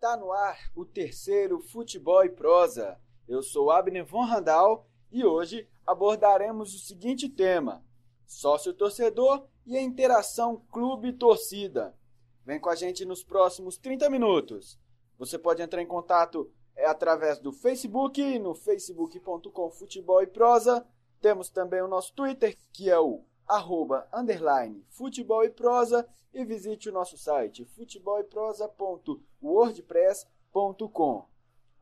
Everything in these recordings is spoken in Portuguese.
Tá no ar o terceiro Futebol e Prosa. Eu sou Abner Von Randal e hoje abordaremos o seguinte tema: sócio-torcedor e a interação clube-torcida. Vem com a gente nos próximos 30 minutos. Você pode entrar em contato é, através do Facebook, no facebook.com futebol e prosa. Temos também o nosso Twitter, que é o arroba, underline, futebol e prosa e visite o nosso site futeboleprosa.wordpress.com.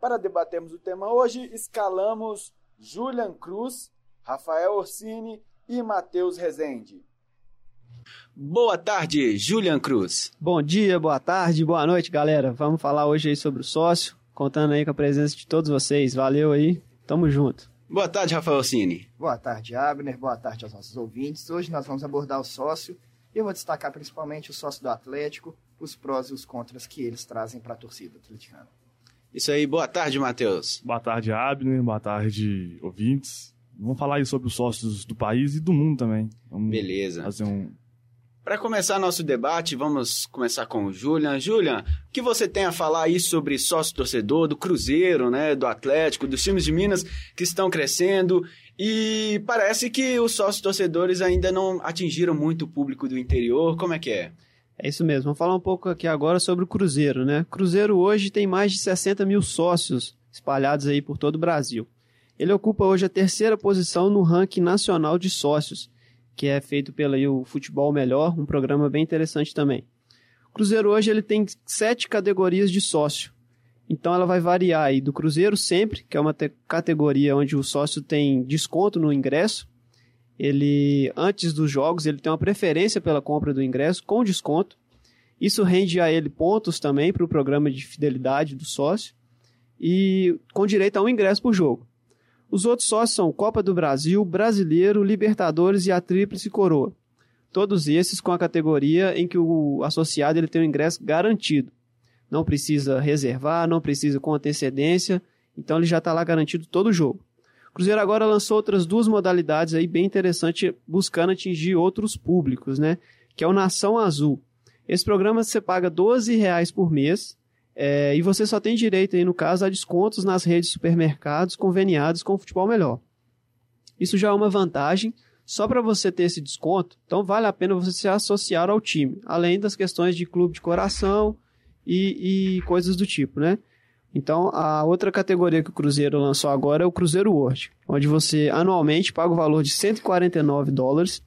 Para debatermos o tema hoje, escalamos Julian Cruz, Rafael Orsini e Matheus Rezende. Boa tarde, Julian Cruz. Bom dia, boa tarde, boa noite, galera. Vamos falar hoje aí sobre o sócio, contando aí com a presença de todos vocês. Valeu aí, tamo junto. Boa tarde, Rafael Cine. Boa tarde, Abner. Boa tarde aos nossos ouvintes. Hoje nós vamos abordar o sócio e eu vou destacar principalmente o sócio do Atlético, os prós e os contras que eles trazem para a torcida atleticana. Isso aí, boa tarde, Matheus. Boa tarde, Abner. Boa tarde, ouvintes. Vamos falar aí sobre os sócios do país e do mundo também. Vamos Beleza. fazer um, Para começar nosso debate, vamos começar com o Julian. Julian, o que você tem a falar aí sobre sócio-torcedor do Cruzeiro, né, do Atlético, dos times de Minas que estão crescendo e parece que os sócios-torcedores ainda não atingiram muito o público do interior. Como é que é? É isso mesmo. Vamos falar um pouco aqui agora sobre o Cruzeiro, né? Cruzeiro hoje tem mais de 60 mil sócios espalhados aí por todo o Brasil. Ele ocupa hoje a terceira posição no ranking nacional de sócios, que é feito pelo o Futebol Melhor, um programa bem interessante também. O Cruzeiro hoje ele tem sete categorias de sócio. Então ela vai variar aí do Cruzeiro sempre, que é uma te- categoria onde o sócio tem desconto no ingresso. Ele antes dos jogos ele tem uma preferência pela compra do ingresso com desconto. Isso rende a ele pontos também para o programa de fidelidade do sócio e com direito a um ingresso por jogo. Os outros sócios são Copa do Brasil, Brasileiro, Libertadores e a Tríplice Coroa. Todos esses com a categoria em que o associado ele tem o ingresso garantido. Não precisa reservar, não precisa com antecedência, então ele já está lá garantido todo o jogo. O Cruzeiro agora lançou outras duas modalidades aí bem interessantes, buscando atingir outros públicos, né? Que é o Nação Azul. Esse programa você paga 12 reais por mês é, e você só tem direito aí, no caso, a descontos nas redes de supermercados conveniados com o Futebol Melhor. Isso já é uma vantagem. Só para você ter esse desconto, então vale a pena você se associar ao time, além das questões de clube de coração e, e coisas do tipo, né? Então, a outra categoria que o Cruzeiro lançou agora é o Cruzeiro World, onde você anualmente paga o valor de 149 dólares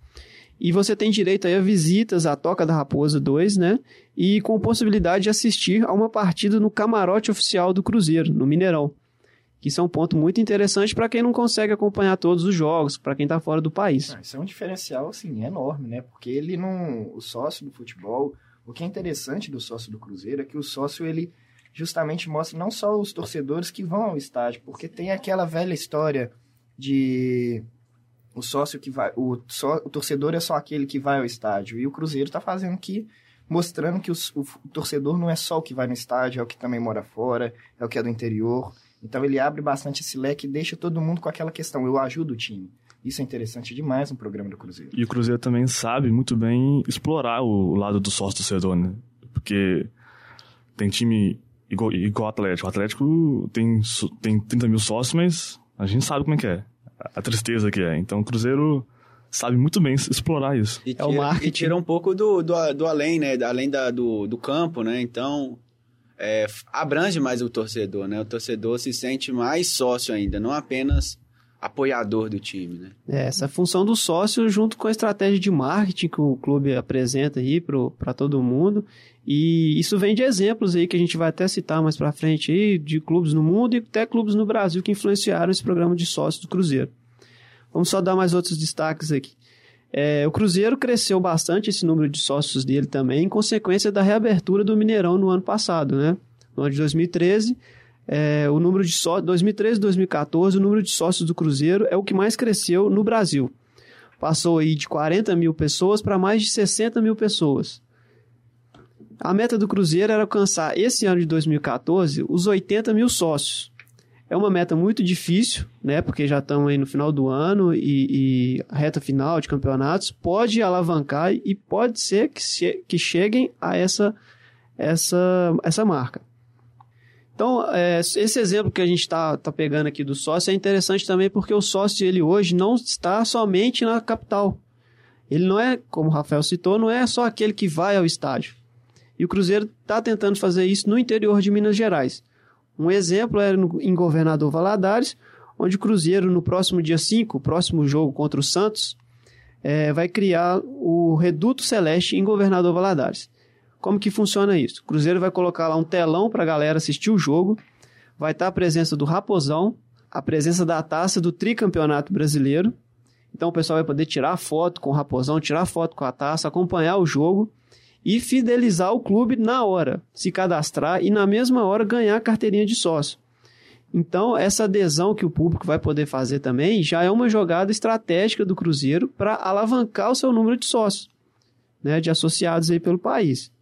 e você tem direito a visitas à Toca da Raposa 2, né? E com possibilidade de assistir a uma partida no camarote oficial do Cruzeiro, no Mineirão. Que isso é um ponto muito interessante para quem não consegue acompanhar todos os jogos, para quem está fora do país. Ah, Isso é um diferencial, assim, enorme, né? Porque ele não... O sócio do futebol... O que é interessante do sócio do Cruzeiro é que o sócio, ele justamente mostra não só os torcedores que vão ao estádio, porque tem aquela velha história de o sócio que vai, o, só, o torcedor é só aquele que vai ao estádio. E o Cruzeiro está fazendo que, mostrando que o, o torcedor não é só o que vai no estádio, é o que também mora fora, é o que é do interior. Então ele abre bastante esse leque e deixa todo mundo com aquela questão, eu ajudo o time. Isso é interessante demais no programa do Cruzeiro. E o Cruzeiro também sabe muito bem explorar o, lado do sócio torcedor, né? Porque tem time igual, igual o Atlético. O Atlético tem, tem 30 mil sócios, mas a gente sabe como é que é. A, tristeza que é. Então o Cruzeiro sabe muito bem explorar isso. E É o tira, marketing. e tira um pouco do, do, do além, né? Além da, do, do campo, né? Então, é, abrange mais o torcedor, né? O torcedor se sente mais sócio ainda, não apenas apoiador do time, né? É, essa função do sócio junto com a estratégia de marketing que o clube apresenta aí para todo mundo. E isso vem de exemplos aí que a gente vai até citar mais para frente aí, de clubes no mundo e até clubes no Brasil que influenciaram esse programa de sócios do Cruzeiro. Vamos só dar mais outros destaques aqui. É, o Cruzeiro cresceu bastante esse número de sócios dele também, em consequência da reabertura do Mineirão no ano passado, né? No ano de 2013, é, o número de sócios, 2013 e 2014, o número de sócios do Cruzeiro é o que mais cresceu no Brasil. Passou aí de 40 mil pessoas para mais de 60 mil pessoas. A meta do Cruzeiro era alcançar esse ano de 2014 os 80 mil sócios. É uma meta muito difícil, né? Porque já estamos aí no final do ano e, e reta final de campeonatos. Pode alavancar e pode ser que, che que cheguem a essa, essa, essa marca. Então, é, esse exemplo que a gente está tá pegando aqui do sócio é interessante também porque o sócio, ele hoje não está somente na capital. Ele não é, como o Rafael citou, não é só aquele que vai ao estádio. E o Cruzeiro está tentando fazer isso no interior de Minas Gerais. Um exemplo é no, em Governador Valadares, onde o Cruzeiro, no próximo dia 5, o próximo jogo contra o Santos, é, vai criar o Reduto Celeste em Governador Valadares. Como que funciona isso? O Cruzeiro vai colocar lá um telão para a galera assistir o jogo, vai estar tá a presença do Raposão, a presença da taça do tricampeonato brasileiro. Então o pessoal vai poder tirar foto com o Raposão, tirar foto com a taça, acompanhar o jogo e fidelizar o clube na hora, se cadastrar e na mesma hora ganhar a carteirinha de sócio. Então, essa adesão que o público vai poder fazer também já é uma jogada estratégica do Cruzeiro para alavancar o seu número de sócios, né, de associados aí pelo país.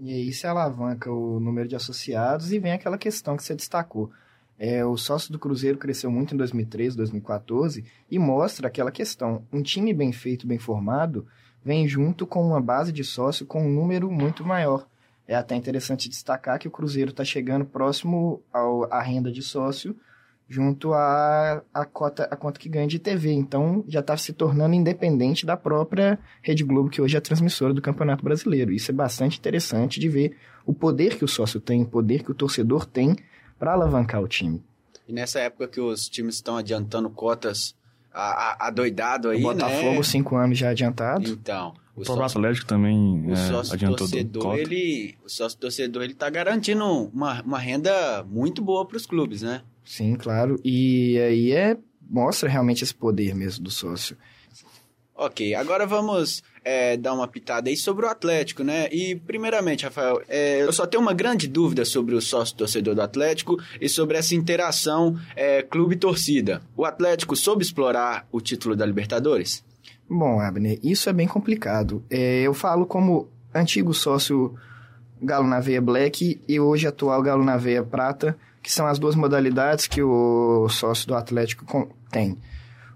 E aí se alavanca o número de associados e vem aquela questão que você destacou. É, o sócio do Cruzeiro cresceu muito em 2013, 2014 e mostra aquela questão. Um time bem feito, bem formado, vem junto com uma base de sócio com um número muito maior. É até interessante destacar que o Cruzeiro está chegando próximo à renda de sócio junto à, à, cota, a conta que ganha de TV. Então, já está se tornando independente da própria Rede Globo, que hoje é a transmissora do Campeonato Brasileiro. Isso é bastante interessante de ver o poder que o sócio tem, o poder que o torcedor tem para alavancar o time. E nessa época que os times estão adiantando cotas adoidado aí, o Botafogo, né? cinco anos já adiantado. Então, o, o sócio, Atlético também o é, sócio adiantou torcedor, ele, o sócio torcedor ele tá garantindo uma, uma renda muito boa para os clubes, né? Sim, claro. E aí é mostra realmente esse poder mesmo do sócio. Ok, agora vamos é, dar uma pitada aí sobre o Atlético, né? E, primeiramente, Rafael, é, eu só tenho uma grande dúvida sobre o sócio-torcedor do Atlético e sobre essa interação é, clube-torcida. O Atlético soube explorar o título da Libertadores? Bom, Abner, isso é bem complicado. É, eu falo como antigo sócio Galo na Veia Black e hoje atual Galo na Veia Prata, que são as duas modalidades que o sócio do Atlético tem.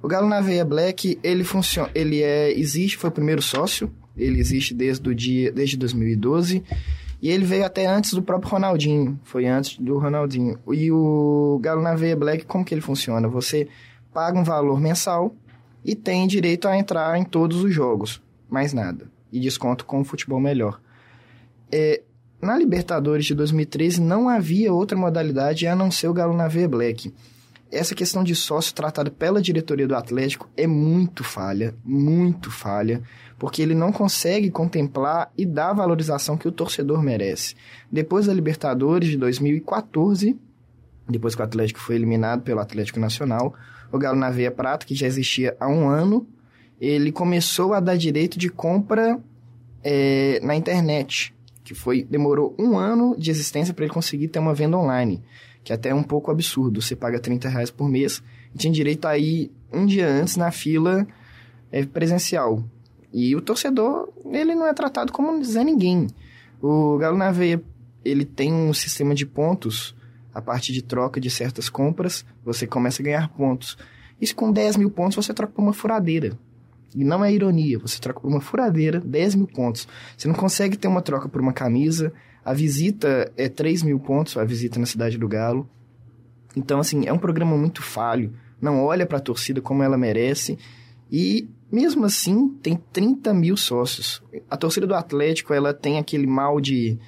O Galo na Veia Black, ele funciona, ele é existe, foi o primeiro sócio, ele existe desde o dia desde 2012 e ele veio até antes do próprio Ronaldinho, foi antes do Ronaldinho. E o Galo na Veia Black, como que ele funciona? Você paga um valor mensal e tem direito a entrar em todos os jogos, mais nada. E desconto com o futebol melhor. É, na Libertadores de 2013 não havia outra modalidade a não ser o Galo na Veia Black essa questão de sócio tratada pela diretoria do Atlético é muito falha, muito falha, porque ele não consegue contemplar e dar a valorização que o torcedor merece. Depois da Libertadores de 2014, depois que o Atlético foi eliminado pelo Atlético Nacional, o Galo na Veia Prata, que já existia há um ano, ele começou a dar direito de compra é, na internet, que foi demorou um ano de existência para ele conseguir ter uma venda online que até é um pouco absurdo. Você paga 30 reais por mês e tinha direito a ir um dia antes na fila é, presencial. E o torcedor, ele não é tratado como Zé Ninguém. O Galo na Veia, ele tem um sistema de pontos a partir de troca de certas compras, você começa a ganhar pontos. Isso com 10 mil pontos você troca por uma furadeira. E não é ironia, você troca por uma furadeira 10 mil pontos. Você não consegue ter uma troca por uma camisa, a visita é 3 mil pontos, a visita na Cidade do Galo. Então, assim, é um programa muito falho. Não olha para a torcida como ela merece. E, mesmo assim, tem 30 mil sócios. A torcida do Atlético, ela tem aquele mal de...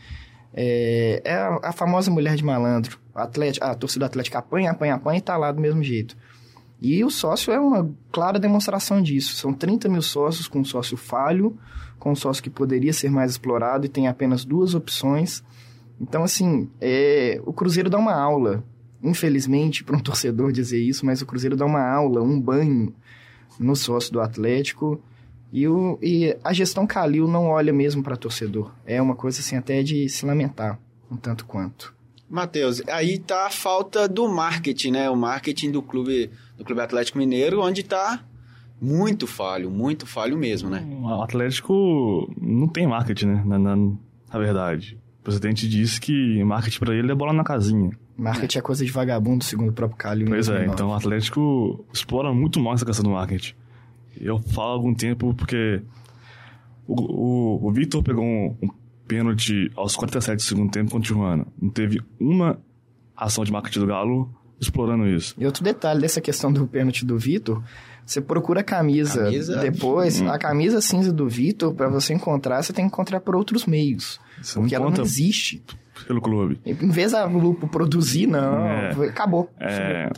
É, é a, a, famosa mulher de malandro. Atlético, a torcida do Atlético apanha, apanha, apanha e tá lá do mesmo jeito. E o sócio é uma clara demonstração disso. São 30 mil sócios com um sócio falho, com um sócio que poderia ser mais explorado e tem apenas duas opções. Então, assim, é, o Cruzeiro dá uma aula. Infelizmente, para um torcedor dizer isso, mas o Cruzeiro dá uma aula, um banho no sócio do Atlético. E, o, e a gestão Calil não olha mesmo para torcedor. É uma coisa assim até de se lamentar, um tanto quanto. Matheus, aí tá a falta do marketing, né? O marketing do clube, do clube Atlético Mineiro, onde está muito falho, muito falho mesmo, né? O Atlético não tem marketing, né? Na, na, na verdade. O presidente disse que marketing para ele é bola na casinha. Marketing é, coisa de vagabundo, segundo o próprio Calil. Pois é, 2009. então o Atlético explora muito mal essa questão do marketing. Eu falo há algum tempo porque o, o, o Vitor pegou um, um pênalti aos 47 do segundo tempo contra o Tijuana. Não teve uma ação de marketing do Galo explorando isso. E outro detalhe dessa questão do pênalti do Vitor, você procura a camisa, Camisa? depois, a camisa cinza do Vitor, pra você encontrar, você tem que encontrar por outros meios. Você não porque ela não existe. pelo clube. Em vez da Lupo produzir, não, É. acabou. É,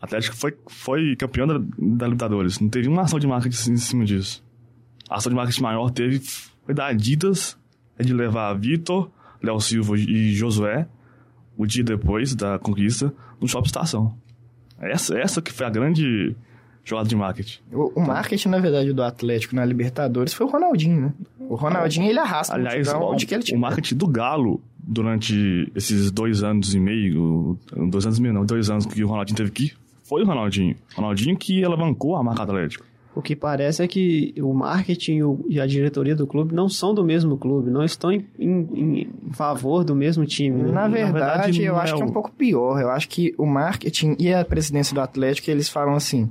o Atlético foi, foi campeão da, da Libertadores. Não teve uma ação de marketing em cima disso. A ação de marketing maior teve foi da Adidas, é de levar Vitor, Léo Silva e Josué, o dia depois da conquista, no Shopping Estação. Essa, essa que foi a grande jogada de marketing. O, o marketing, na verdade, do Atlético na Libertadores foi o Ronaldinho, né? O Ronaldinho, ele arrasta Aliás, o, onde que ele o tiver. marketing do Galo, durante esses dois anos e meio, dois anos e meio não, dois anos que o Ronaldinho teve aqui, foi o Ronaldinho. Ronaldinho que alavancou a marca Atlético. O que parece é que o marketing e a diretoria do clube não são do mesmo clube, não estão em, em- em favor do mesmo time. né? Na verdade, verdade, eu acho é que é um pouco pior. Eu acho que o marketing e a presidência do Atlético, eles falam assim: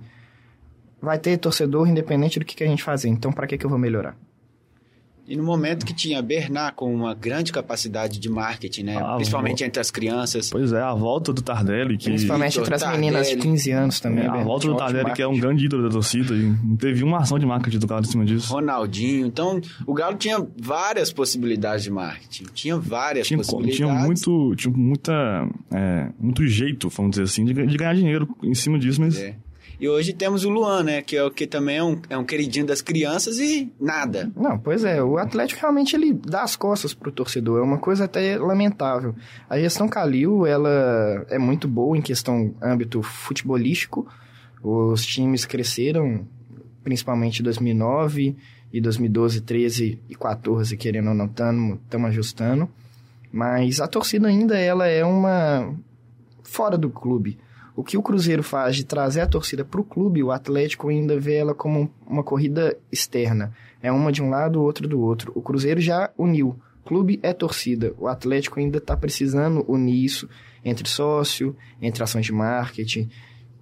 vai ter torcedor independente do que, que a gente fazer, então pra que, que eu vou melhorar? E no momento que tinha Bernard com uma grande capacidade de marketing, né? Ah, Principalmente entre as crianças. Pois é, a volta do Tardelli, que... Principalmente Vitor entre as Tardelli. meninas de 15 anos também. É, a volta do Tardelli, que é um grande ídolo da torcida, e não teve uma ação de marketing do Galo em cima disso. Ronaldinho. Então, o Galo tinha várias possibilidades de marketing. Tinha várias Tinha, possibilidades. tinha muito, tinha muita, é, muito jeito, vamos dizer assim, de, de ganhar dinheiro em cima disso, mas É. E hoje temos o Luan, né? Que é o que também é um, é um queridinho das crianças e nada. Não, pois é, o Atlético realmente ele dá as costas pro torcedor, é uma coisa até lamentável. A gestão Calil, ela é muito boa em questão âmbito futebolístico. Os times cresceram, principalmente em 2009 e 2012, 13 e 14, querendo ou não, estamos ajustando. Mas a torcida ainda ela é uma fora do clube. O que o Cruzeiro faz de trazer a torcida para o clube, o Atlético ainda vê ela como um- uma corrida externa. É uma de um lado, outra do outro. O Cruzeiro já uniu. Clube é torcida. O Atlético ainda está precisando unir isso entre sócio, entre ações de marketing.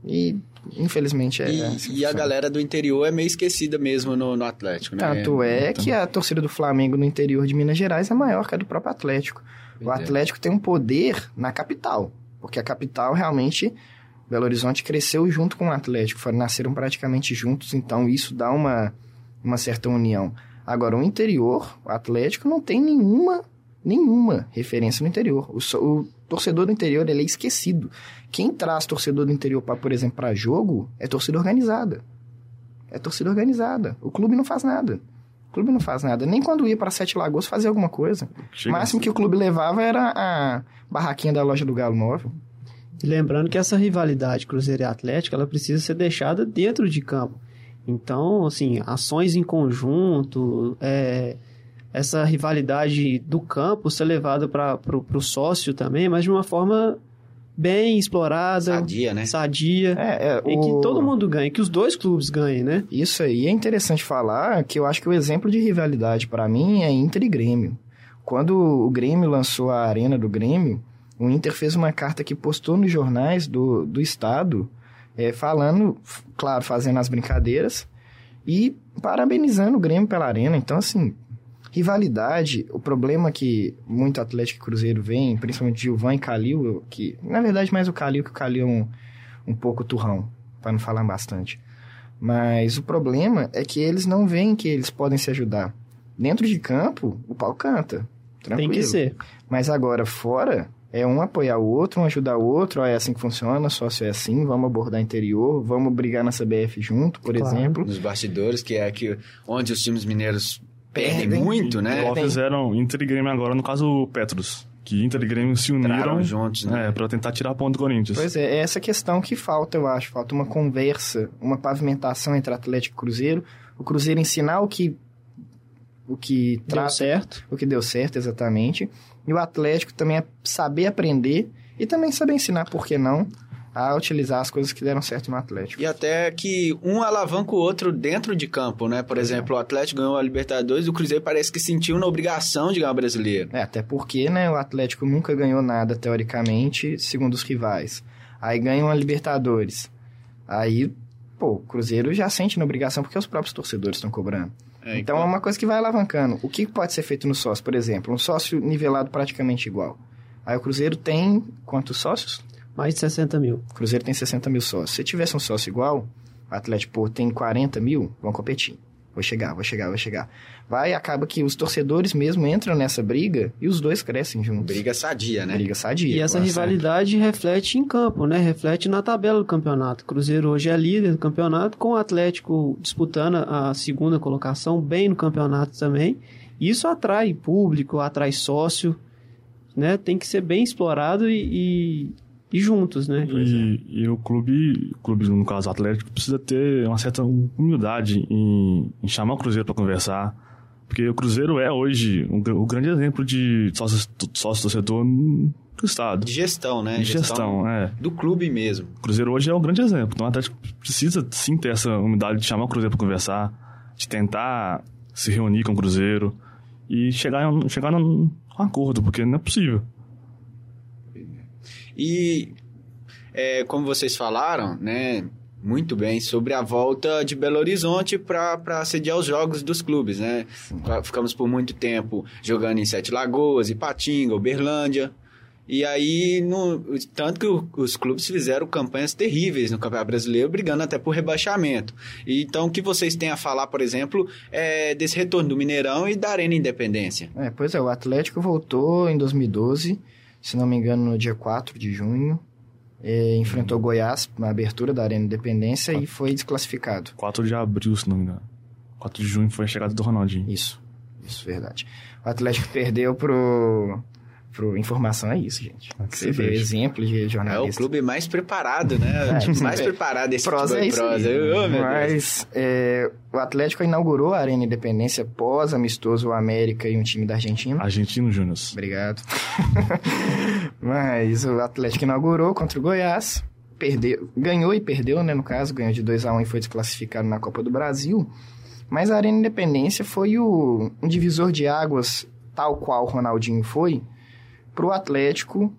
E, infelizmente, é. E, assim e a galera do interior é meio esquecida mesmo no, no Atlético, né? Tanto é que a torcida do Flamengo no interior de Minas Gerais é maior que a do próprio Atlético. O Pois é. Atlético tem um poder na capital, porque a capital realmente, Belo Horizonte cresceu junto com o Atlético, foram, nasceram praticamente juntos, então isso dá uma, uma certa união. Agora, o interior, o Atlético não tem nenhuma, nenhuma referência no interior. O, o torcedor do interior ele é esquecido. Quem traz torcedor do interior, para, por exemplo, para jogo, é torcida organizada. É torcida organizada. O clube não faz nada. O clube não faz nada. Nem quando ia para Sete Lagoas fazer alguma coisa. O máximo que o clube levava era a barraquinha da loja do Galo Móvel. E lembrando que essa rivalidade Cruzeiro e Atlético, ela precisa ser deixada dentro de campo. Então, assim, ações em conjunto, é, essa rivalidade do campo ser levada para o sócio também, mas de uma forma bem explorada, Sadia, né? sadia, É, é, e o- que todo mundo ganhe, que os dois clubes ganhem, né? Isso aí é interessante falar que eu acho que o exemplo de rivalidade para mim é Inter e Grêmio. Quando o Grêmio lançou a arena do Grêmio, o Inter fez uma carta que postou nos jornais do, do estado, é, falando, claro, fazendo as brincadeiras e parabenizando o Grêmio pela arena. Então, assim, rivalidade, o problema que muito Atlético e Cruzeiro vem, principalmente Gilvan e Calil, que na verdade mais o Calil, que o Calil é um, um pouco turrão, para não falar bastante. Mas o problema é que eles não veem que eles podem se ajudar. Dentro de campo, o pau canta. Tranquilo. Tem que ser. Mas agora, fora, é um apoiar o outro, um ajudar o outro. Ó, é assim que funciona, sócio é assim, vamos abordar interior, vamos brigar na CBF junto, por Claro. exemplo. Nos bastidores, que é aqui onde os times mineiros perdem, Perdem. muito, né? igual fizeram Inter e Grêmio agora, no caso o Petros, que Inter e Grêmio se uniram juntos, né? é, pra tentar tirar a ponta do Corinthians. Pois é, é essa questão que falta, eu acho. Falta uma conversa, uma pavimentação entre Atlético e Cruzeiro. O Cruzeiro ensinar o que o que Deu trata, certo. o que deu certo exatamente. E o Atlético também é saber aprender e também saber ensinar, por que não? a utilizar as coisas que deram certo no Atlético. E até que um alavanca o outro dentro de campo, né? Por exemplo, o Atlético ganhou a Libertadores, o Cruzeiro parece que sentiu na obrigação de ganhar o brasileiro. É, até porque, né, o Atlético nunca ganhou nada, teoricamente, segundo os rivais. Aí ganha uma Libertadores. Aí, pô, o Cruzeiro já sente na obrigação porque os próprios torcedores estão cobrando. É, então é uma coisa que vai alavancando. O que pode ser feito no sócio, por exemplo? Um sócio nivelado praticamente igual. Aí o Cruzeiro tem quantos sócios? Mais de 60 mil. O Cruzeiro tem 60 mil sócios. Se tivesse um sócio igual, o Atlético pô, tem 40 mil, vão competir. Vou chegar, vou chegar, vou chegar. Vai, acaba que os torcedores mesmo entram nessa briga e os dois crescem juntos. Briga sadia, né? Briga sadia. E essa rivalidade reflete em campo, né? Reflete na tabela do campeonato. O Cruzeiro hoje é líder do campeonato, com o Atlético disputando a segunda colocação, bem no campeonato também. Isso atrai público, atrai sócio, né? Tem que ser bem explorado e, e, e juntos, né? E, e o clube, o clube, no caso o Atlético, precisa ter uma certa humildade em, em chamar o Cruzeiro para conversar. Porque o Cruzeiro é hoje um, o grande exemplo de sócio, sócio do Estado. De gestão, né? De gestão, é. Do clube mesmo. O Cruzeiro hoje é um grande exemplo. Então o Atlético precisa sim ter essa humildade de chamar o Cruzeiro para conversar, de tentar se reunir com o Cruzeiro e chegar, chegar num acordo, porque não é possível. E é, como vocês falaram, né? Muito bem, sobre a volta de Belo Horizonte para sediar os jogos dos clubes, né? Ficamos por muito tempo jogando em Sete Lagoas, Ipatinga, Uberlândia. E aí, no, tanto que o, os clubes fizeram campanhas terríveis no Campeonato Brasileiro, brigando até por rebaixamento. E, então, o que vocês têm a falar, por exemplo, é desse retorno do Mineirão e da Arena Independência? É, pois é, o Atlético voltou em 2012, se não me engano, no dia 4 de junho. É, enfrentou Goiás na abertura da Arena Independência e foi desclassificado. 4 de abril, se não me engano. 4 de junho foi a chegada do Ronaldinho. Isso, isso, verdade. O Atlético perdeu pro pro informação é isso, gente. Que Você vê exemplo de É o jornalista. clube mais preparado, né? É, Tipo, mais é. preparado desse prosa futebol é e prosa. Deus. Mas é, o Atlético inaugurou a Arena Independência pós amistoso o América e um time da Argentina. Argentino Júnior. Obrigado. Mas o Atlético inaugurou contra o Goiás, perdeu, ganhou e perdeu, né, no caso, ganhou de 2 a 1 e foi desclassificado na Copa do Brasil. Mas a Arena Independência foi o um divisor de águas, tal qual o Ronaldinho foi, pro Atlético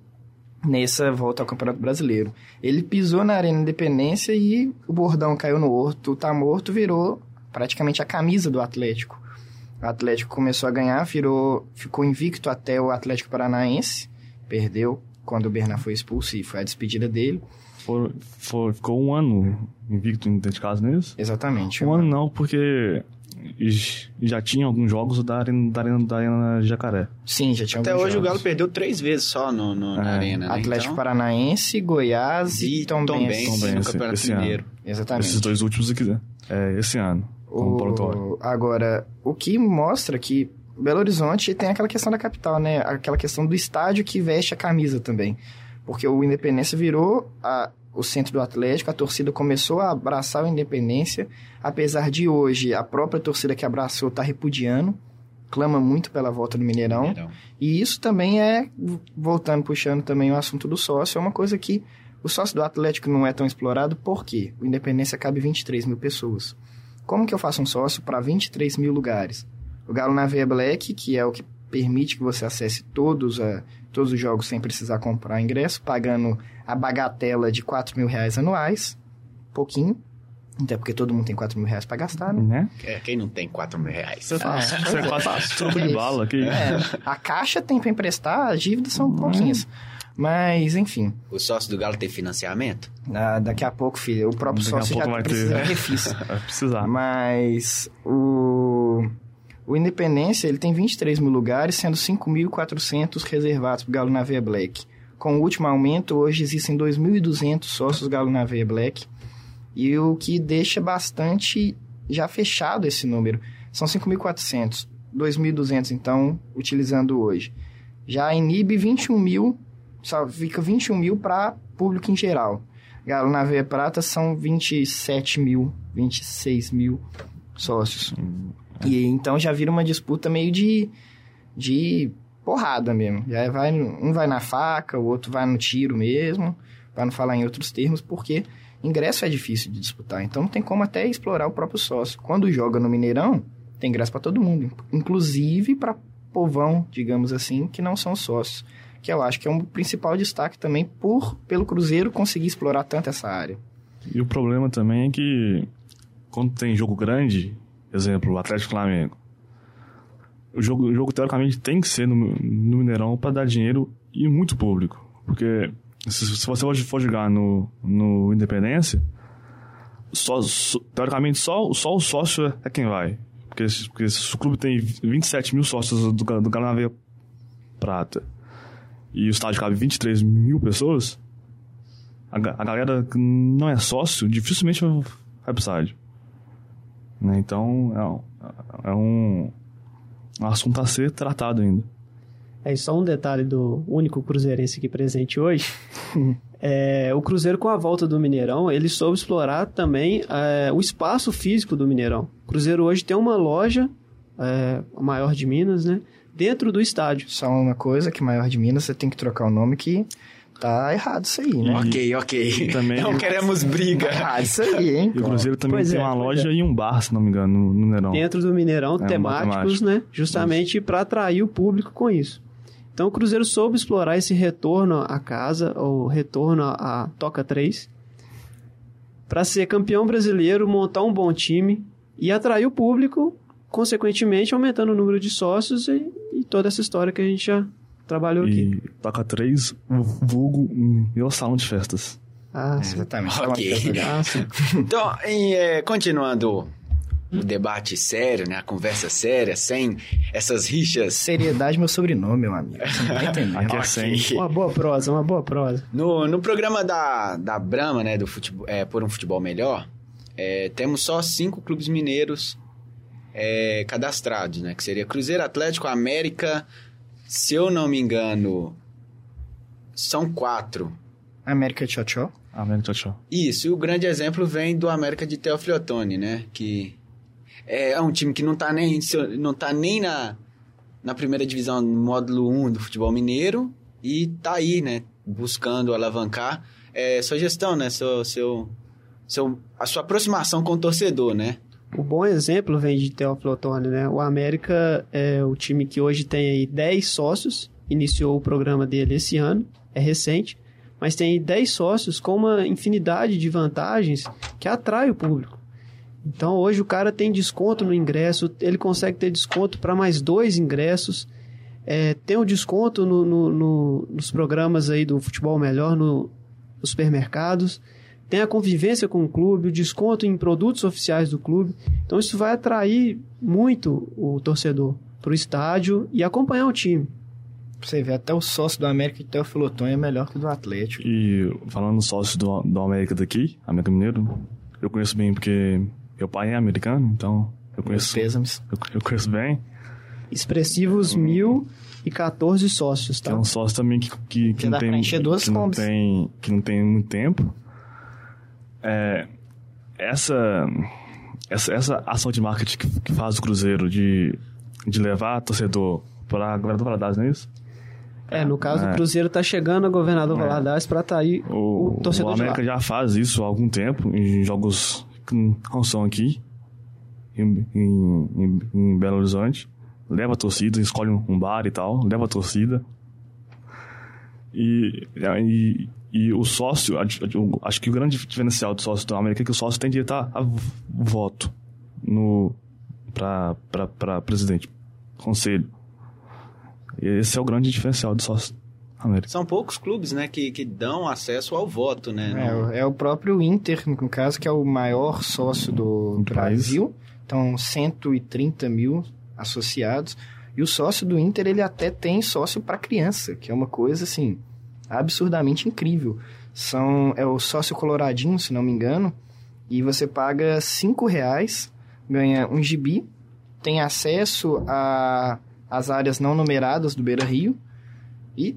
nessa volta ao Campeonato Brasileiro. Ele pisou na Arena Independência e o bordão caiu no horto, tá morto, virou praticamente a camisa do Atlético. O Atlético começou a ganhar, virou, ficou invicto até o Atlético Paranaense, perdeu quando o Bernard foi expulso e foi a despedida dele. For, for, ficou um ano invicto dentro de casa nisso? Exatamente. Um ano não, porque já tinha alguns jogos da Arena, da arena, da arena Jacaré. Sim, já tinha Até alguns hoje o jogos. Galo perdeu três vezes só no, no- na É, Arena, né? Atlético então, Paranaense, Goiás e, e Tom, Tom Benz. Benz Tom no Campeonato esse ano. Mineiro. Exatamente. Esses dois últimos aqui, é, esse ano. O... Agora, o que mostra que Belo Horizonte tem aquela questão da capital, né? Aquela questão do estádio que veste a camisa também. Porque o Independência virou a- o centro do Atlético, a torcida começou a abraçar o Independência, apesar de hoje a própria torcida que abraçou tá repudiando, clama muito pela volta do Mineirão. Mineirão. E isso também é, voltando, puxando também o assunto do sócio, é uma coisa que o sócio do Atlético não é tão explorado, por quê? O Independência cabe 23 mil pessoas. Como que eu faço um sócio para 23 mil lugares? O Galo na Veia Black, que é o que permite que você acesse todos, a, todos os jogos sem precisar comprar ingresso, pagando a bagatela de 4 mil reais anuais, pouquinho, até porque todo mundo tem 4 mil reais para gastar, né? Né? É, quem não tem 4 mil reais? Isso é quase fácil. troco de bala. Que... É, a caixa tem para emprestar, as dívidas são pouquinhas. Mas, enfim, O sócio do Galo tem financiamento? ah, daqui a pouco, filho, o próprio Daqui sócio já vai precisa ter. de refis. Vai precisar. Mas o, o Independência ele tem 23 mil lugares, sendo 5.400 reservados para o Galo na Veia Black. Com o último aumento, hoje existem 2.200 sócios Galo na Veia Black. E o que deixa bastante já fechado esse número. São 5.400. 2.200, então, utilizando hoje. Já inibe 21 mil, só fica 21 mil para público em geral. Galo na Veia Prata são 27 mil, 26 mil sócios. E então já vira uma disputa meio de, de porrada mesmo. Já vai, um vai na faca, o outro vai no tiro mesmo, para não falar em outros termos, porque ingresso é difícil de disputar. Então não tem como até explorar o próprio sócio. Quando joga no Mineirão, tem ingresso para todo mundo, inclusive para povão, digamos assim, que não são sócios. Que eu acho que é um principal destaque também por pelo Cruzeiro conseguir explorar tanto essa área. E o problema também é que quando tem jogo grande, exemplo, o Atlético Flamengo, o jogo, o jogo teoricamente tem que ser no, no Mineirão para dar dinheiro e muito público. Porque se, se você hoje for jogar no, no Independência, só, só, teoricamente só, só o sócio é quem vai. Porque, porque se o clube tem 27 mil sócios do, do Carnaval Prata e o estádio cabe 23 mil pessoas, a, a galera que não é sócio dificilmente vai pro estádio. Né? Então, é, é um, um assunto a ser tratado ainda. É só um detalhe do único cruzeirense aqui presente hoje. é, o Cruzeiro, com a volta do Mineirão, ele soube explorar também é, o espaço físico do Mineirão. O Cruzeiro hoje tem uma loja, é, a maior de Minas, né? Dentro do estádio. Só uma coisa, que maior de Minas, você tem que trocar o nome que tá errado isso aí, né? Ok, ok. Também- Não queremos briga. Errado isso aí, hein? E o Cruzeiro também Pois tem é, uma loja e um bar, se não me engano, no, no Mineirão. Dentro do Mineirão, É, temáticos, né? Justamente para atrair o público com isso. Então o Cruzeiro soube explorar esse retorno à casa, ou retorno à Toca 3, para ser campeão brasileiro, montar um bom time e atrair o público, consequentemente aumentando o número de sócios e, e toda essa história que a gente já trabalhou aqui. E toca três, vulgo, meu salão de festas. Ah, É, sim. exatamente. Ok. Ah, sim. Então, em, é, continuando o debate sério, né? A conversa séria, sem essas rixas. Seriedade, meu sobrenome, meu amigo. Tá. Aqui é sem. Uma boa prosa, uma boa prosa. No, no programa da, da Brahma, né, do futebol, é, Por um Futebol Melhor, é, temos só cinco clubes mineiros é, cadastrados, né? Que seria Cruzeiro, Atlético, América, se eu não me engano, são quatro. América Tchotchó. Tchau, tchau. Isso, e o grande exemplo vem do América de Teófilo Otoni, né? Que é um time que não tá nem, não tá nem na, na primeira divisão, no módulo 1 do futebol mineiro, e tá aí, né? Buscando alavancar é, sua gestão, né? Seu, seu, seu, a sua aproximação com o torcedor, né? O bom exemplo vem de Teófilo Otoni, né? O América é o time que hoje tem aí 10 sócios, iniciou o programa dele esse ano, é recente, mas tem aí 10 sócios com uma infinidade de vantagens que atrai o público. Então hoje o cara tem desconto no ingresso, ele consegue ter desconto para mais dois ingressos, é, tem o desconto no- no- no- nos programas aí do futebol melhor no, nos supermercados, tem a convivência com o clube, o desconto em produtos oficiais do clube. Então isso vai atrair muito o torcedor para o estádio e acompanhar o time. Você ver, até o sócio do América de Teófilo Otoni é melhor que o do Atlético. E falando sócio do, do América daqui, América Mineiro, eu conheço bem porque meu pai é americano, então eu conheço, pêsames. eu, eu conheço bem. Expressivos mil e 14 sócios, é tá? um sócio também que, que, que não tem, que não tem que não tem muito tempo. É, essa, essa essa ação de marketing que, que faz o Cruzeiro de, de levar torcedor para a Governador Valadares, não é isso? É, no caso É. o Cruzeiro tá chegando a governador Valadares para atrair o, O, torcedor o. América já faz isso há algum tempo, em jogos que não são aqui, em, em, em- em Belo Horizonte. Leva a torcida, escolhe um bar e tal, leva a torcida. E, e, e o sócio, acho que o grande diferencial do sócio do América é que o sócio tem direito a, a voto no para presidente, conselho. E esse é o grande diferencial do sócio do América. São poucos clubes, né, que, que dão acesso ao voto, né? É, é o próprio Inter, no caso, que é o maior sócio do Do país. Brasil. Então, 130 mil associados. E o sócio do Inter, ele até tem sócio para criança, que é uma coisa, assim, absurdamente incrível. São, é o sócio coloradinho, se não me engano, e você paga 5 reais, ganha um gibi, tem acesso a as áreas não numeradas do Beira Rio e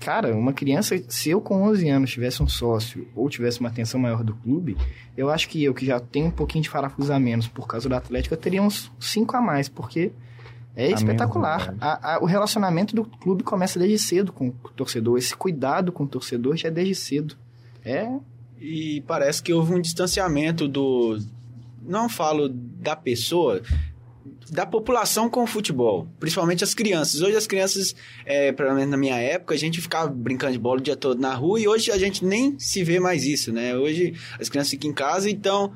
Cara, uma criança, se eu com 11 anos tivesse um sócio ou tivesse uma atenção maior do clube, eu acho que eu, que já tenho um pouquinho de parafuso a menos por causa do Atlético, eu teria uns 5 a mais, porque é espetacular. A- a- o relacionamento do clube começa desde cedo com o torcedor, esse cuidado com o torcedor já é desde cedo. É. E parece que houve um distanciamento do. Não falo da pessoa, da população com o futebol, principalmente as crianças. Hoje as crianças, é, pelo menos na minha época, a gente ficava brincando de bola o dia todo na rua e hoje a gente nem se vê mais isso, né? Hoje as crianças ficam em casa, então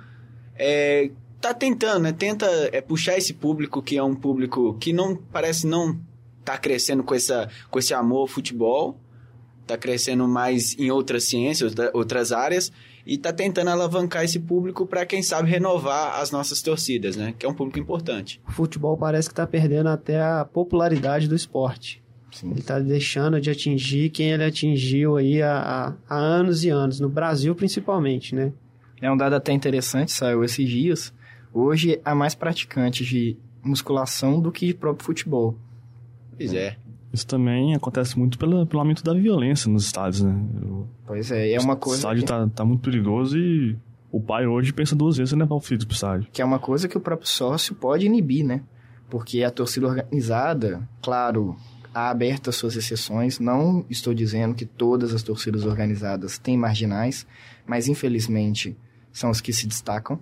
é, tá tentando, né? Tenta é, puxar esse público que é um público que não parece não tá crescendo com, essa, com esse amor ao futebol, tá crescendo mais em outras ciências, outras áreas e está tentando alavancar esse público para, quem sabe, renovar as nossas torcidas, né? Que é um público importante. O futebol parece que está perdendo até a popularidade do esporte. Sim. Ele está deixando de atingir quem ele atingiu aí há, há, anos e anos, no Brasil principalmente, né? É um dado até interessante, saiu esses dias. Hoje há mais praticantes de musculação do que de próprio futebol. Pois é. Isso também acontece muito pelo, pelo aumento da violência nos estádios, né? Pois é, é uma coisa. O estádio que... tá, tá muito perigoso e o pai hoje pensa duas vezes em levar o filho pro estádio. Que é uma coisa que o próprio sócio pode inibir, né? Porque a torcida organizada, claro, há abertas suas exceções. Não estou dizendo que todas as torcidas organizadas têm marginais, mas infelizmente são os que se destacam.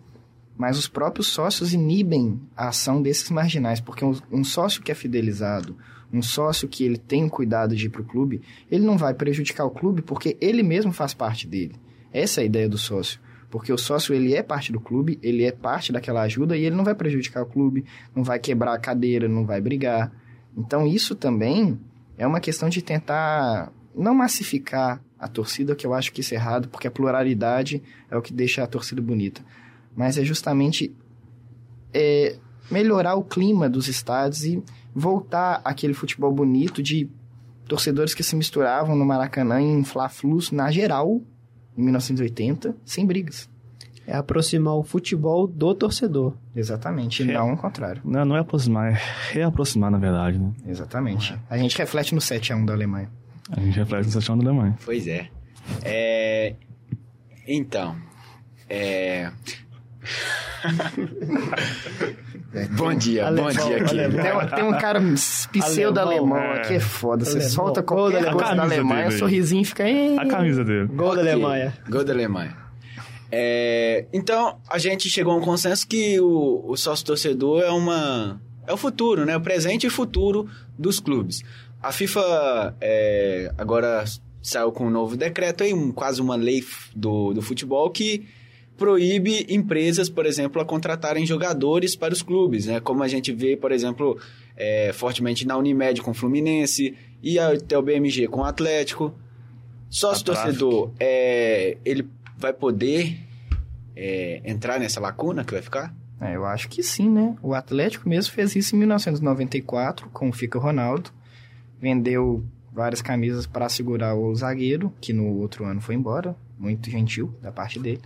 Mas os próprios sócios inibem a ação desses marginais, porque um sócio que é fidelizado, um sócio que ele tem o cuidado de ir para o clube, ele não vai prejudicar o clube porque ele mesmo faz parte dele. Essa é a ideia do sócio. Porque o sócio, ele é parte do clube, ele é parte daquela ajuda e ele não vai prejudicar o clube, não vai quebrar a cadeira, não vai brigar. Então, isso também é uma questão de tentar não massificar a torcida, que eu acho que isso é errado, porque a pluralidade é o que deixa a torcida bonita. Mas é justamente é, melhorar o clima dos estádios e voltar aquele futebol bonito de torcedores que se misturavam no Maracanã em Fla-Flus na geral, em 1980, sem brigas. É aproximar o futebol do torcedor. Exatamente, e não o contrário. Não, não é aproximar, é reaproximar, na verdade, né? Exatamente. É. A gente reflete no 7x1 da Alemanha. A gente reflete no 7x1 da Alemanha. Pois é. é... Então, é... bom dia, alemão, bom dia aqui. Tem, tem, um cara pseudo alemão, alemão aqui, é foda. Você alemão. solta qualquer Gol coisa da Alemanha, o sorrisinho fica... A camisa dele. Gol okay. da Alemanha. Gol da Alemanha. É, então, a gente chegou a um consenso que o, o sócio-torcedor é uma... É o futuro, né? O presente e o futuro dos clubes. A FIFA é, agora saiu com um novo decreto aí, um, quase uma lei do, do futebol que proíbe empresas, por exemplo, a contratarem jogadores para os clubes, né? Como a gente vê, por exemplo, é, fortemente na Unimed com o Fluminense e até o BMG com o Atlético. Sócio-torcedor, é, ele vai poder é, entrar nessa lacuna que vai ficar? É, eu acho que sim, né? O Atlético mesmo fez isso em 1994 com o Fica Ronaldo. Vendeu várias camisas para segurar o zagueiro, que no outro ano foi embora. Muito gentil da parte dele.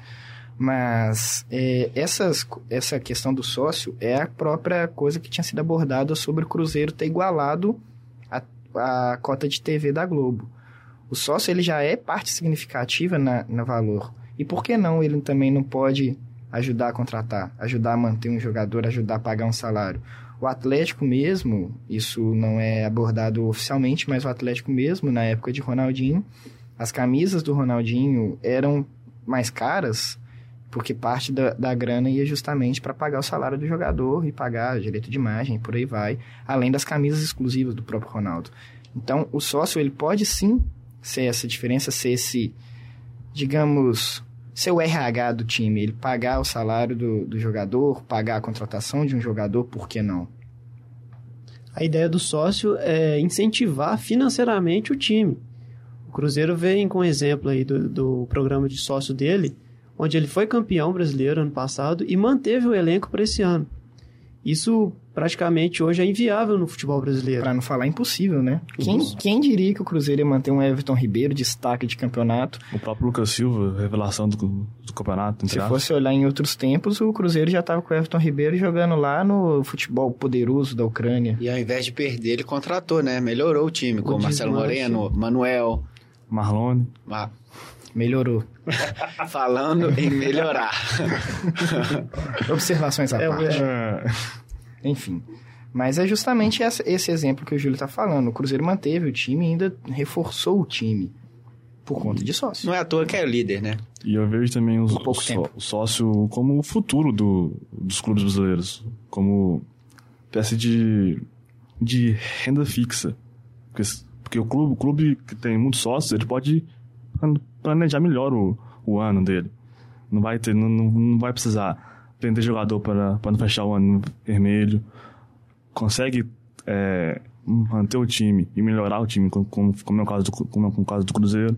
Mas é, essas, essa questão do sócio é a própria coisa que tinha sido abordada sobre o Cruzeiro ter igualado a, a cota de TV da Globo. O sócio ele já é parte significativa na, no valor. E por que não ele também não pode ajudar a contratar, ajudar a manter um jogador, ajudar a pagar um salário? O Atlético mesmo, isso não é abordado oficialmente, mas o Atlético mesmo, na época de Ronaldinho, as camisas do Ronaldinho eram mais caras porque parte da, da grana ia justamente para pagar o salário do jogador e pagar direito de imagem por aí vai, além das camisas exclusivas do próprio Ronaldo. Então, o sócio, ele pode sim ser essa diferença, ser esse, digamos, ser o RH do time, ele pagar o salário do, do jogador, pagar a contratação de um jogador, por que não? A ideia do sócio é incentivar financeiramente o time. O Cruzeiro vem com exemplo aí do, do programa de sócio dele, onde ele foi campeão brasileiro ano passado e manteve o elenco para esse ano. Isso praticamente hoje é inviável no futebol brasileiro. Para não falar impossível, né? Quem, quem, diria que o Cruzeiro ia manter um Everton Ribeiro destaque de campeonato? O próprio Lucas Silva, revelação do, do campeonato. Se fosse olhar em outros tempos, o Cruzeiro já estava com o Everton Ribeiro jogando lá no futebol poderoso da Ucrânia. E ao invés de perder, ele contratou, né? Melhorou o time, o com Marcelo Moreno, Manuel. Marlone. Ma Melhorou. Falando em melhorar. Observações à é, parte. É. Enfim. Mas é justamente essa, esse exemplo que o Júlio está falando. O Cruzeiro manteve o time e ainda reforçou o time. por conta de sócio. Não é à toa que é líder, né? E eu vejo também os, pouco o, tempo. o sócio como o futuro do, dos clubes brasileiros. Como espécie de, de renda fixa. Porque, porque o clube, o clube que tem muitos sócios, ele pode planejar melhor o, o ano dele. Não vai, ter, não, não vai precisar vender jogador para, para não fechar o ano vermelho. Consegue é, manter o time e melhorar o time, como, como, é o caso do, como é o caso do Cruzeiro.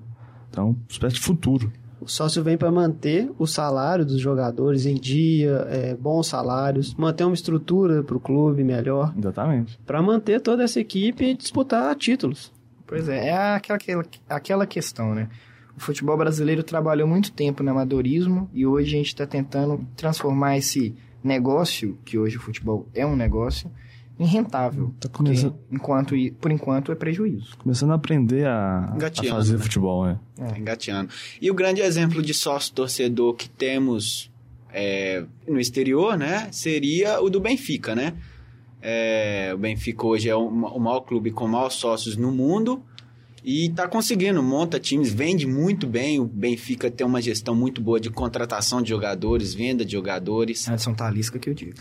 Então, espécie de futuro. O sócio vem para manter o salário dos jogadores em dia, é, bons salários, manter uma estrutura para o clube melhor, Exatamente. para manter toda essa equipe e disputar títulos. Pois é, é aquela, aquela, aquela questão, né? O futebol brasileiro trabalhou muito tempo no amadorismo e hoje a gente está tentando transformar esse negócio, que hoje o futebol é um negócio, em rentável. Tá Porque começando, enquanto, por enquanto é prejuízo. começando a aprender a, a fazer né? futebol, é. Tá engateando. E o grande exemplo de sócio-torcedor que temos é, no exterior, né? Seria o do Benfica, né? É, o Benfica hoje é o, o maior clube com maiores sócios no mundo e tá conseguindo, monta times, vende muito bem. O Benfica tem uma gestão muito boa de contratação de jogadores, venda de jogadores. Adson Talisca que eu digo.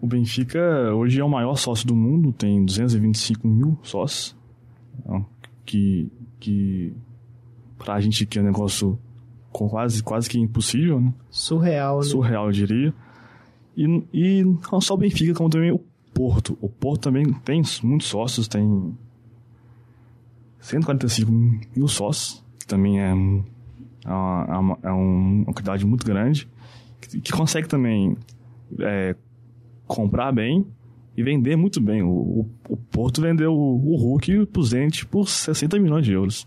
O Benfica hoje é o maior sócio do mundo, tem 225 mil sócios. Então, que, que pra gente que é um negócio com quase, quase que impossível, né? Surreal, né? surreal, eu diria. E, e não só o Benfica, como também o Porto. O Porto também tem muitos sócios, tem 145 mil sócios, que também é, é, uma, é é um- uma quantidade muito grande, que, que consegue também é, comprar bem e vender muito bem. O, o, o Porto vendeu o, o Hulk pro Zenit por 60 milhões de euros.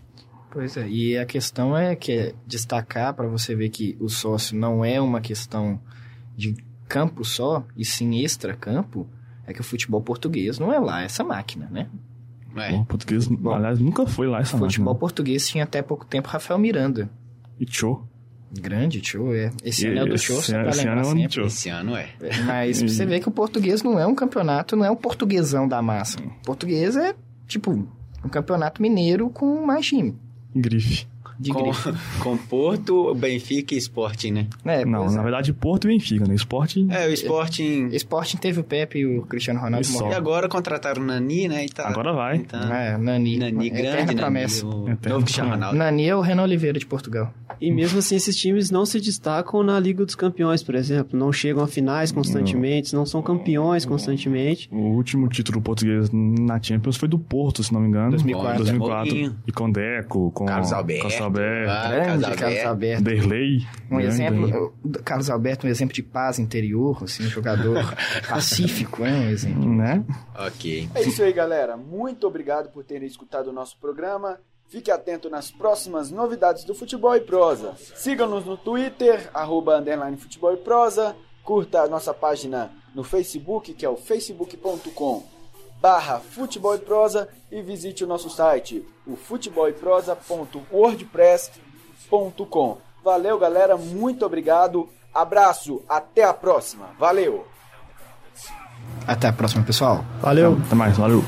Pois é, e a questão é que é destacar para você ver que o sócio não é uma questão de campo só, e sim extra-campo, é que o futebol português não é lá essa máquina, né? É. O português, aliás, nunca foi lá essa futebol máquina. português tinha até pouco tempo Rafael Miranda. E tchau. Grande tio, é. Esse E ano é o do só ano- pra esse lembrar ano é sempre. show. Esse ano é. Mas você vê que o português não é um campeonato, não é um portuguesão da massa. O português é, tipo, um campeonato mineiro com mais time. Grife. De Com, grife. com Porto, Benfica e Sporting, né? É, Não, na é. verdade, Porto e Benfica, né? Esporte. É, o Sporting. Sporting teve o Pepe e o Cristiano Ronaldo. E morreram. agora contrataram o Nani, né? E tá, Agora vai. Então, É, Nani. Nani Eterna grande, Nani, promessa. o Eterno novo Cristiano. Ronaldo. Nani é o Renan Oliveira de Portugal. E mesmo assim, esses times não se destacam na Liga dos Campeões, por exemplo. Não chegam a finais constantemente, não são campeões constantemente. O último título português na Champions foi do Porto, se não me engano. 2004. 2004. Mourinho. E com Deco, com Carlos Alberto. Carlos Alberto, Ah, Grande Carlos Carlos Alberto. Derlei. Um grande exemplo, Carlos Alberto, um exemplo de paz interior, assim, um jogador pacífico, é um exemplo. Né? Ok. É isso aí, galera. Muito obrigado por terem escutado o nosso programa. Fique atento nas próximas novidades do Futebol e Prosa. Siga-nos no Twitter, arroba, underline Futebol e Prosa. Curta a nossa página no Facebook, que é o facebook.com barra Futebol e Prosa. E visite o nosso site, o futeboleprosa.wordpress.com. Valeu, galera. Muito obrigado. Abraço. Até a próxima. Valeu. Até a próxima, pessoal. Valeu! Até mais, valeu.